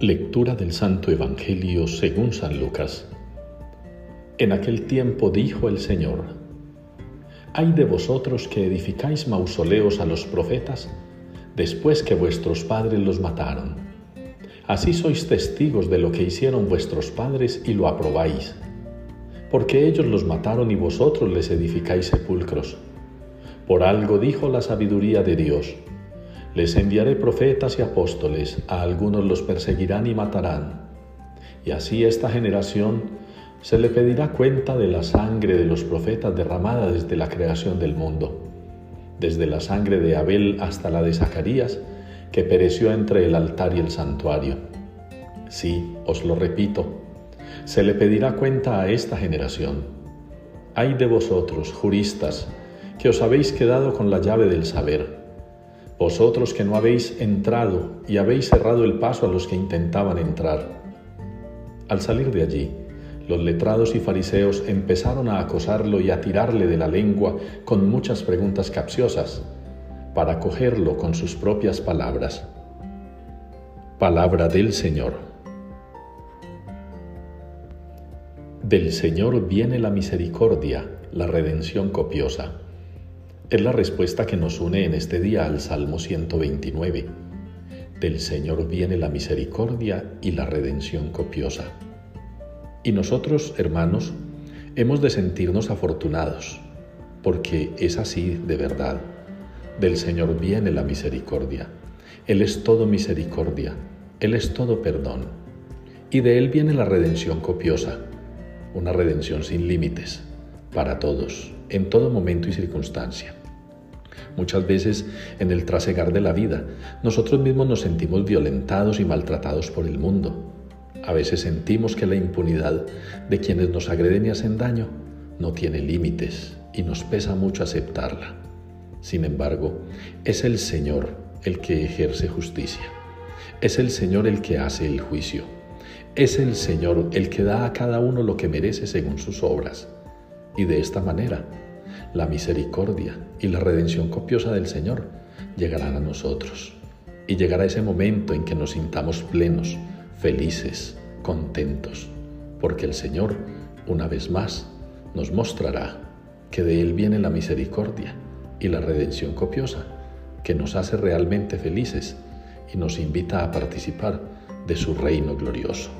Lectura del Santo Evangelio según San Lucas. En aquel tiempo dijo el Señor, Hay de vosotros que edificáis mausoleos a los profetas después que vuestros padres los mataron. Así sois testigos de lo que hicieron vuestros padres y lo aprobáis, porque ellos los mataron y vosotros les edificáis sepulcros. Por algo dijo la sabiduría de Dios les enviaré profetas y apóstoles, a algunos los perseguirán y matarán. Y así esta generación se le pedirá cuenta de la sangre de los profetas derramada desde la creación del mundo, desde la sangre de Abel hasta la de Zacarías, que pereció entre el altar y el santuario. Sí, os lo repito, se le pedirá cuenta a esta generación. Hay de vosotros, juristas, que os habéis quedado con la llave del saber vosotros que no habéis entrado y habéis cerrado el paso a los que intentaban entrar. Al salir de allí, los letrados y fariseos empezaron a acosarlo y a tirarle de la lengua con muchas preguntas capciosas, para cogerlo con sus propias palabras. Palabra del Señor. Del Señor viene la misericordia, la redención copiosa. Es la respuesta que nos une en este día al Salmo 129. Del Señor viene la misericordia y la redención copiosa. Y nosotros, hermanos, hemos de sentirnos afortunados, porque es así de verdad. Del Señor viene la misericordia. Él es todo misericordia, Él es todo perdón. Y de Él viene la redención copiosa, una redención sin límites, para todos, en todo momento y circunstancia. Muchas veces en el trasegar de la vida, nosotros mismos nos sentimos violentados y maltratados por el mundo. A veces sentimos que la impunidad de quienes nos agreden y hacen daño no tiene límites y nos pesa mucho aceptarla. Sin embargo, es el Señor el que ejerce justicia. Es el Señor el que hace el juicio. Es el Señor el que da a cada uno lo que merece según sus obras. Y de esta manera, la misericordia y la redención copiosa del Señor llegarán a nosotros. Y llegará ese momento en que nos sintamos plenos, felices, contentos, porque el Señor, una vez más, nos mostrará que de Él viene la misericordia y la redención copiosa, que nos hace realmente felices y nos invita a participar de su reino glorioso.